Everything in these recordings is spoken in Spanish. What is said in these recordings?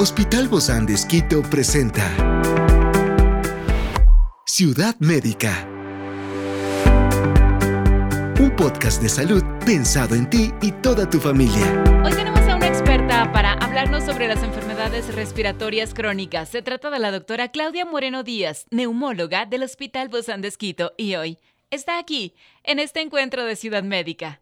Hospital Bozán de Esquito presenta Ciudad Médica. Un podcast de salud pensado en ti y toda tu familia. Hoy tenemos a una experta para hablarnos sobre las enfermedades respiratorias crónicas. Se trata de la doctora Claudia Moreno Díaz, neumóloga del Hospital Bozán de Esquito, y hoy está aquí, en este encuentro de Ciudad Médica.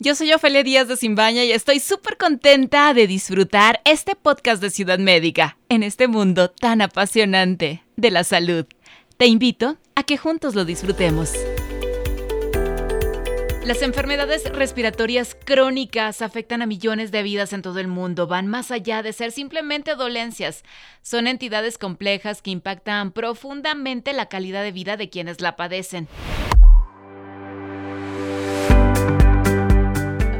Yo soy Ofelia Díaz de Simbaña y estoy súper contenta de disfrutar este podcast de Ciudad Médica en este mundo tan apasionante de la salud. Te invito a que juntos lo disfrutemos. Las enfermedades respiratorias crónicas afectan a millones de vidas en todo el mundo, van más allá de ser simplemente dolencias. Son entidades complejas que impactan profundamente la calidad de vida de quienes la padecen.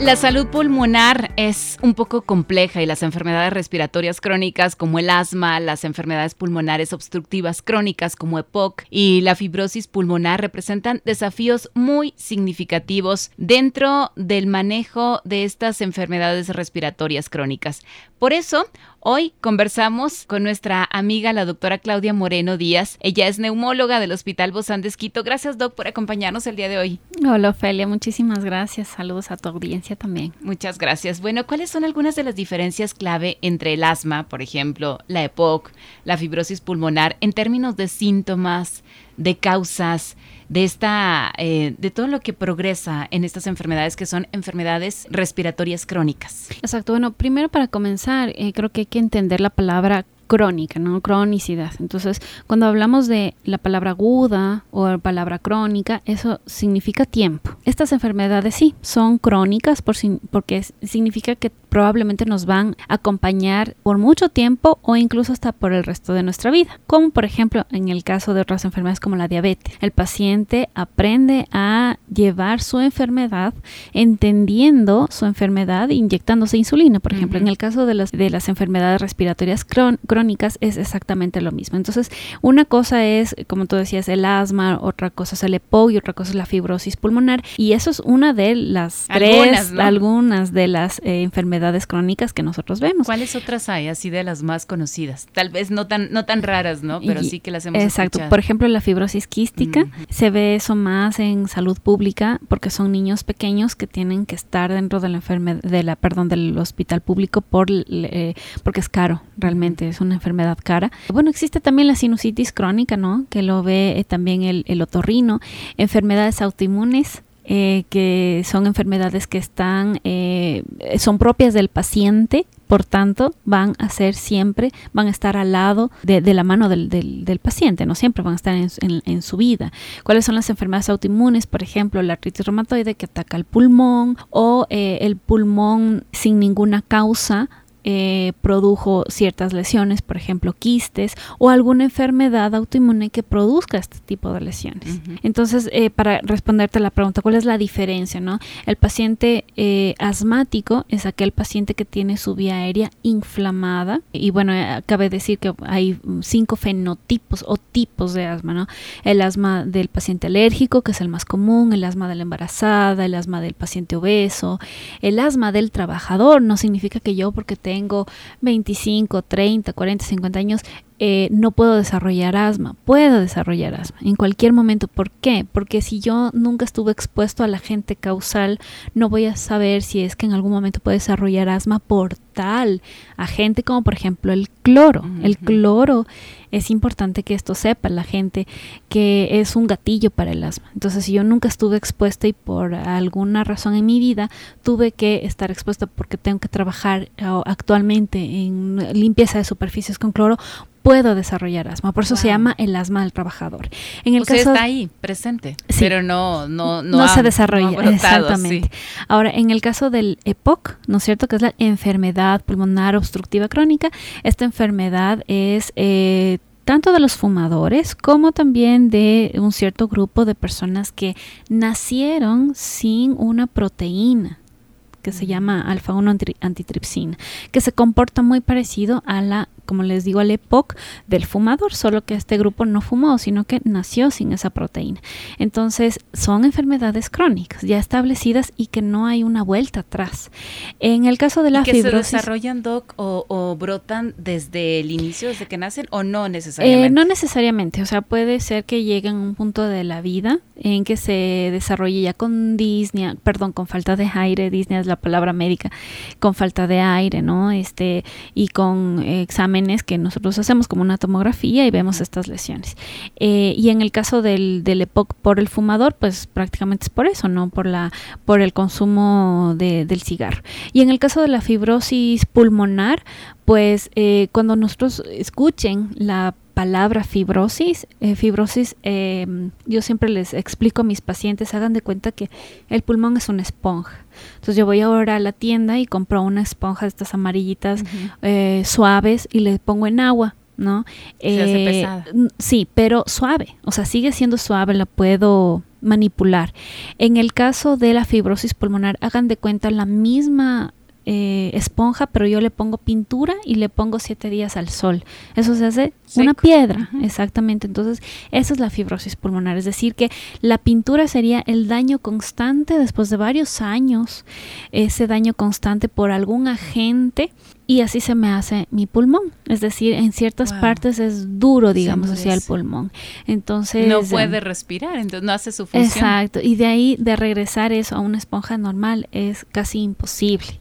La salud pulmonar es un poco compleja y las enfermedades respiratorias crónicas como el asma, las enfermedades pulmonares obstructivas crónicas como EPOC y la fibrosis pulmonar representan desafíos muy significativos dentro del manejo de estas enfermedades respiratorias crónicas. Por eso, Hoy conversamos con nuestra amiga, la doctora Claudia Moreno Díaz. Ella es neumóloga del Hospital Bozán de Esquito. Gracias, Doc, por acompañarnos el día de hoy. Hola, Ofelia. Muchísimas gracias. Saludos a tu audiencia también. Muchas gracias. Bueno, ¿cuáles son algunas de las diferencias clave entre el asma, por ejemplo, la EPOC, la fibrosis pulmonar, en términos de síntomas, de causas? de esta, eh, de todo lo que progresa en estas enfermedades que son enfermedades respiratorias crónicas. Exacto. Bueno, primero para comenzar, eh, creo que hay que entender la palabra crónica, ¿no? Cronicidad. Entonces, cuando hablamos de la palabra aguda o la palabra crónica, eso significa tiempo. Estas enfermedades sí son crónicas por, porque significa que probablemente nos van a acompañar por mucho tiempo o incluso hasta por el resto de nuestra vida. Como por ejemplo en el caso de otras enfermedades como la diabetes. El paciente aprende a llevar su enfermedad entendiendo su enfermedad inyectándose insulina. Por ejemplo, en el caso de las, de las enfermedades respiratorias crónicas, crónicas es exactamente lo mismo. Entonces, una cosa es, como tú decías, el asma, otra cosa es el EPOC y otra cosa es la fibrosis pulmonar. Y eso es una de las tres, algunas de las eh, enfermedades crónicas que nosotros vemos. ¿Cuáles otras hay, así de las más conocidas? Tal vez no tan, no tan raras, ¿no? Pero sí que las hemos Exacto. Por ejemplo, la fibrosis quística. Se ve eso más en salud pública porque son niños pequeños que tienen que estar dentro de la enfermedad, de la, perdón, del hospital público por, eh, porque es caro, realmente. Es un una enfermedad cara. Bueno, existe también la sinusitis crónica, ¿no? Que lo ve eh, también el, otorrino, enfermedades autoinmunes. Eh, que son enfermedades que están, eh, son propias del paciente, por tanto, van a ser siempre, van a estar al lado de, la mano del, del, paciente, no siempre van a estar en, su vida. ¿Cuáles son las enfermedades autoinmunes? Por ejemplo, la artritis reumatoide que ataca el pulmón o el pulmón sin ninguna causa eh, produjo ciertas lesiones, por ejemplo, quistes o alguna enfermedad autoinmune que produzca este tipo de lesiones. Entonces, eh, para responderte a la pregunta, ¿cuál es la diferencia? No? El paciente eh, asmático es aquel paciente que tiene su vía aérea inflamada y bueno, cabe decir que hay cinco fenotipos o tipos de asma, ¿no? El asma del paciente alérgico, que es el más común, el asma de la embarazada, el asma del paciente obeso, el asma del trabajador, no significa que yo porque tengo tengo 25, 30, 40, 50 años, eh, no puedo desarrollar asma. Puedo desarrollar asma en cualquier momento. ¿Por qué? Porque si yo nunca estuve expuesto a la gente causal, no voy a saber si es que en algún momento puedo desarrollar asma por tal agente como por ejemplo el cloro. El cloro es importante que esto sepa la gente que es un gatillo para el asma. Entonces, si yo nunca estuve expuesta y por alguna razón en mi vida tuve que estar expuesta porque tengo que trabajar actualmente en limpieza de superficies con cloro, puedo desarrollar asma. Por eso se llama el asma del trabajador. En el caso, está ahí, presente, pero no, no, no, se desarrolla. exactamente. Ahora, en el caso del EPOC, ¿no es cierto? Que es la enfermedad pulmonar obstructiva crónica, esta enfermedad es eh, tanto de los fumadores como también de un cierto grupo de personas que nacieron sin una proteína que se llama alfa-1 antitripsina, que se comporta muy parecido a la como les digo, al EPOC del fumador, solo que este grupo no fumó, sino que nació sin esa proteína. Entonces, son enfermedades crónicas ya establecidas y que no hay una vuelta atrás. En el caso de la que fibrosis... se desarrollan, Doc, o, brotan desde el inicio, desde que nacen, o no necesariamente? Eh, no necesariamente, o sea, puede ser que lleguen a un punto de la vida en que se desarrolle ya con disney, perdón, con falta de aire, disney es la palabra médica, con falta de aire, ¿no? Este, y con exámenes que nosotros hacemos como una tomografía y vemos estas lesiones. Eh, y en el caso del, del EPOC por el fumador, pues prácticamente es por eso, ¿no? Por la, por el consumo del cigarro. Y en el caso de la fibrosis pulmonar, pues eh, cuando nosotros escuchen la palabra fibrosis, eh, fibrosis, em, yo siempre les explico a mis pacientes, hagan de cuenta que el pulmón es una esponja. Entonces yo voy ahora a la tienda y compro una esponja de estas amarillitas eh, suaves y le pongo en agua. ¿no? Se hace pesada. Sí, pero suave, o sea, sigue siendo suave, la puedo manipular. En el caso de la fibrosis pulmonar, hagan de cuenta la misma eh, esponja, pero yo le pongo pintura y le pongo siete días al sol. Eso se hace una piedra, exactamente. Entonces, esa es la fibrosis pulmonar. Es decir, que la pintura sería el daño constante después de varios años, ese daño constante por algún agente y así se me hace mi pulmón. Es decir, en ciertas partes es duro, digamos, hacia el pulmón. Entonces... No puede respirar, entonces no hace su función. Exacto. Y de ahí, de regresar eso a una esponja normal es casi imposible.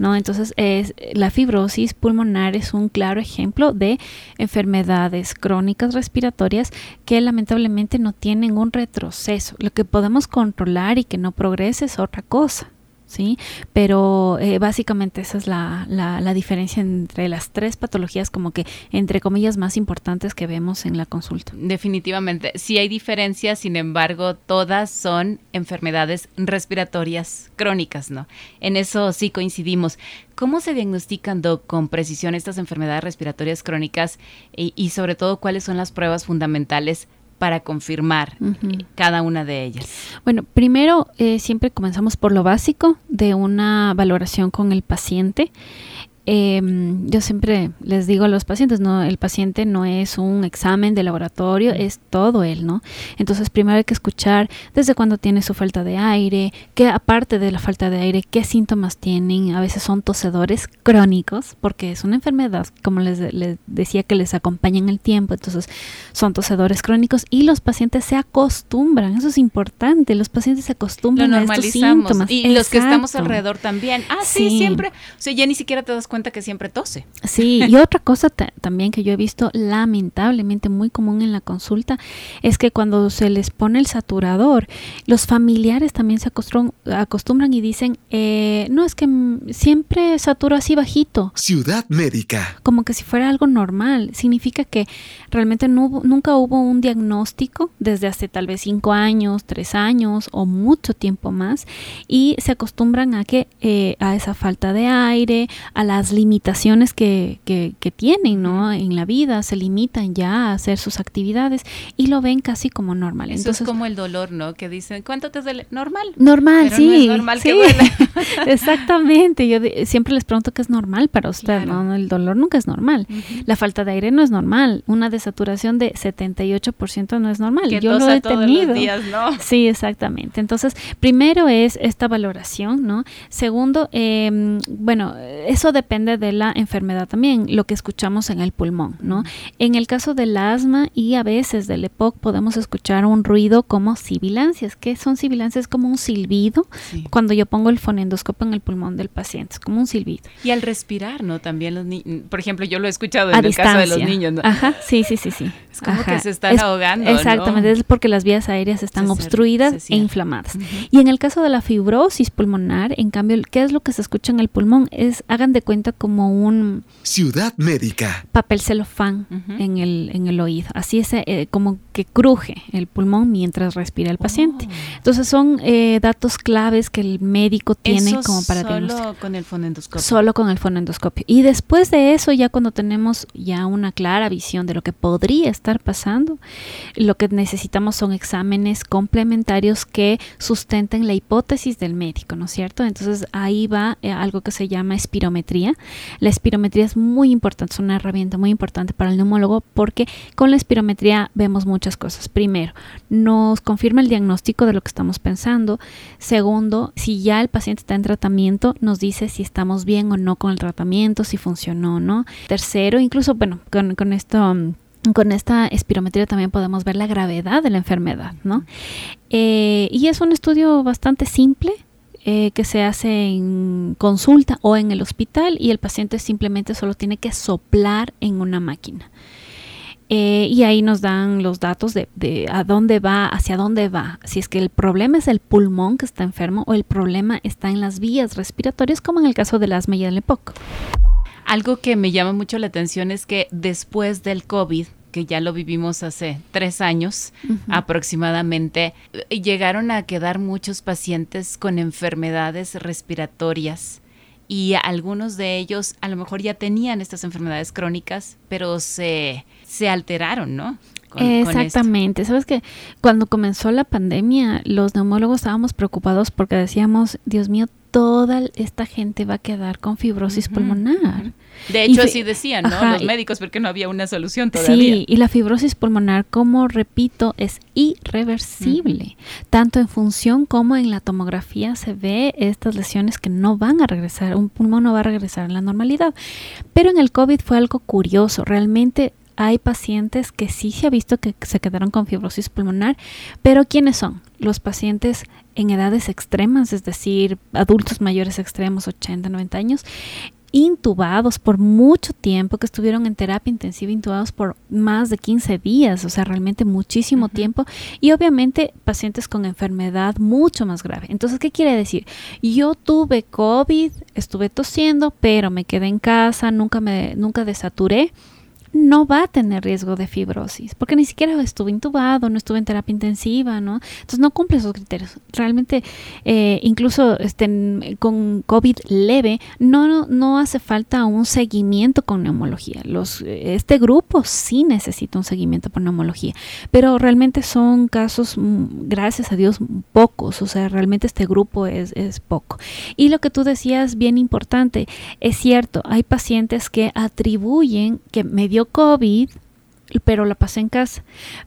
¿No? Entonces, es, la fibrosis pulmonar es un claro ejemplo de enfermedades crónicas respiratorias que lamentablemente no tienen un retroceso. Lo que podemos controlar y que no progrese es otra cosa. ¿Sí? Pero eh, básicamente esa es la, la, diferencia entre las tres patologías como que entre comillas más importantes que vemos en la consulta. Definitivamente, sí hay diferencias, sin embargo, todas son enfermedades respiratorias crónicas, ¿no? En eso sí coincidimos. ¿Cómo se diagnostican, con precisión estas enfermedades respiratorias crónicas y, y sobre todo cuáles son las pruebas fundamentales para confirmar eh, cada una de ellas? Bueno, primero eh, siempre comenzamos por lo básico de una valoración con el paciente. Em, yo siempre les digo a los pacientes, no, el paciente no es un examen de laboratorio, es todo él, ¿no? Entonces primero hay que escuchar desde cuándo tiene su falta de aire, que aparte de la falta de aire, qué síntomas tienen, a veces son tosedores crónicos, porque es una enfermedad, como les, decía, que les acompaña en el tiempo, entonces son tosedores crónicos y los pacientes se acostumbran, eso es importante, los pacientes se acostumbran a estos síntomas. Y los que estamos alrededor también, ah, sí, siempre, o sea, ya ni siquiera te das cuenta que siempre tose. Sí, y otra cosa también que yo he visto lamentablemente muy común en la consulta es que cuando se les pone el saturador, los familiares también se acostumbran, y dicen, eh, no, es que siempre saturo así bajito. Ciudad médica. Como que si fuera algo normal. Significa que realmente no nunca hubo un diagnóstico desde hace tal vez cinco años, tres años o mucho tiempo más y se acostumbran a que eh, a esa falta de aire, a la limitaciones que, que, tienen ¿no? en la vida, se limitan ya a hacer sus actividades y lo ven casi como normal. Eso es como el dolor, ¿no? Que dicen, ¿cuánto te duele? Normal. Normal, sí. normal que Exactamente. Yo siempre les pregunto qué es normal para usted, ¿no? El dolor nunca es normal. La falta de aire no es normal. Una desaturación de 78% no es normal. Yo lo he tenido. días, ¿no? Sí, exactamente. Entonces, primero es esta valoración, ¿no? Segundo, eh, bueno, eso depende de la enfermedad también, lo que escuchamos en el pulmón, ¿no? En el caso del asma y a veces del EPOC podemos escuchar un ruido como sibilancias. ¿Qué son sibilancias? Como un silbido cuando yo pongo el fonendoscopio en el pulmón del paciente, es como un silbido. Y al respirar, ¿no? También los niños, por ejemplo, yo lo he escuchado en el caso de los niños, ¿no? Ajá, sí, sí, sí, sí. Es como que se están ahogando, Exactamente, es porque las vías aéreas están obstruidas e inflamadas. Y en el caso de la fibrosis pulmonar, en cambio, ¿qué es lo que se escucha en el pulmón? Es, hagan de cuenta cuenta como un... Ciudad médica. Papel celofán en, el, en el oído. Así es eh, como que cruje el pulmón mientras respira el paciente. Oh. Entonces son eh, datos claves que el médico tiene como para solo con el fonendoscopio. Solo con el fonendoscopio. Y después de eso, ya cuando tenemos ya una clara visión de lo que podría estar pasando, lo que necesitamos son exámenes complementarios que sustenten la hipótesis del médico, ¿no es cierto? Entonces ahí va eh, algo que se llama espirometría. La espirometría es muy importante, es una herramienta muy importante para el neumólogo porque con la espirometría vemos muchas cosas. Primero, nos confirma el diagnóstico de lo que estamos pensando. Segundo, si ya el paciente está en tratamiento, nos dice si estamos bien o no con el tratamiento, si funcionó o no. Tercero, incluso, bueno, con, esto con esta espirometría también podemos ver la gravedad de la enfermedad, ¿no? Eh, y es un estudio bastante simple, eh, que se hace en consulta o en el hospital y el paciente simplemente solo tiene que soplar en una máquina. Eh, y ahí nos dan los datos de, de, a dónde va, hacia dónde va. Si es que el problema es el pulmón que está enfermo o el problema está en las vías respiratorias, como en el caso del asma y del EPOC. Algo que me llama mucho la atención es que después del COVID, que ya lo vivimos hace tres años aproximadamente, eh, llegaron a quedar muchos pacientes con enfermedades respiratorias y algunos de ellos a lo mejor ya tenían estas enfermedades crónicas, pero se, se alteraron, ¿no? Exactamente. Sabes que cuando comenzó la pandemia, los neumólogos estábamos preocupados porque decíamos, Dios mío, toda esta gente va a quedar con fibrosis pulmonar. De hecho, así decían, ¿no? Los médicos, porque no había una solución todavía. Sí, y la fibrosis pulmonar, como repito, es irreversible. Tanto en función como en la tomografía se ve estas lesiones que no van a regresar, un pulmón no va a regresar a la normalidad. Pero en el COVID fue algo curioso, realmente hay pacientes que sí se ha visto que se quedaron con fibrosis pulmonar, pero ¿quiénes son? Los pacientes en edades extremas, es decir, adultos mayores extremos, 80, 90 años, intubados por mucho tiempo, que estuvieron en terapia intensiva intubados por más de 15 días, o sea, realmente muchísimo tiempo, y obviamente pacientes con enfermedad mucho más grave. Entonces, ¿qué quiere decir? Yo tuve COVID, estuve tosiendo, pero me quedé en casa, nunca me nunca desaturé no va a tener riesgo de fibrosis, porque ni siquiera estuvo intubado, no estuvo en terapia intensiva, ¿no? Entonces no cumple esos criterios. Realmente, eh, incluso estén con COVID leve, no, no hace falta un seguimiento con neumología. Los, este grupo sí necesita un seguimiento por neumología, pero realmente son casos, mm, gracias a Dios, pocos, o sea, realmente este grupo es, es poco. Y lo que tú decías, bien importante, es cierto, hay pacientes que atribuyen que me dio COVID, pero la pasé en casa.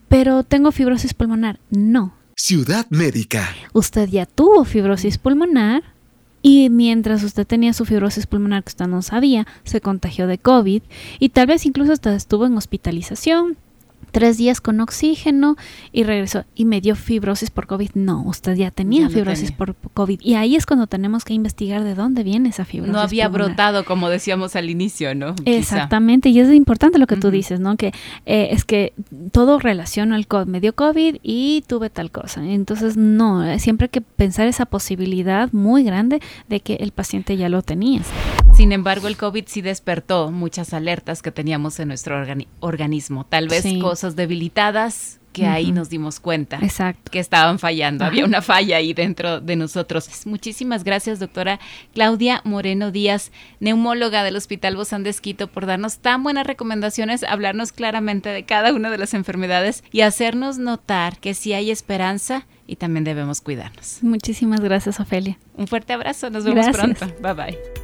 Pero tengo fibrosis pulmonar. No. Ciudad médica. Usted ya tuvo fibrosis pulmonar y mientras usted tenía su fibrosis pulmonar que usted no sabía, se contagió de COVID y tal vez incluso hasta estuvo en hospitalización tres días con oxígeno y regresó y me dio fibrosis por COVID. No, usted ya tenía fibrosis por COVID. Y ahí es cuando tenemos que investigar de dónde viene esa fibrosis. No había brotado, como decíamos al inicio, ¿no? Exactamente, y es importante lo que tú dices, ¿no? Que eh, es que todo relaciona al COVID. Me dio COVID y tuve tal cosa. Entonces, no, siempre hay que pensar esa posibilidad muy grande de que el paciente ya lo tenía. Sin embargo, el COVID sí despertó muchas alertas que teníamos en nuestro organismo. Tal vez cosas debilitadas que ahí nos dimos cuenta que estaban fallando. Había una falla ahí dentro de nosotros. Muchísimas gracias, doctora Claudia Moreno Díaz, neumóloga del Hospital Bozán de Esquito, por darnos tan buenas recomendaciones, hablarnos claramente de cada una de las enfermedades y hacernos notar que sí hay esperanza y también debemos cuidarnos. Muchísimas gracias, Ofelia. Un fuerte abrazo, nos vemos pronto. Bye bye.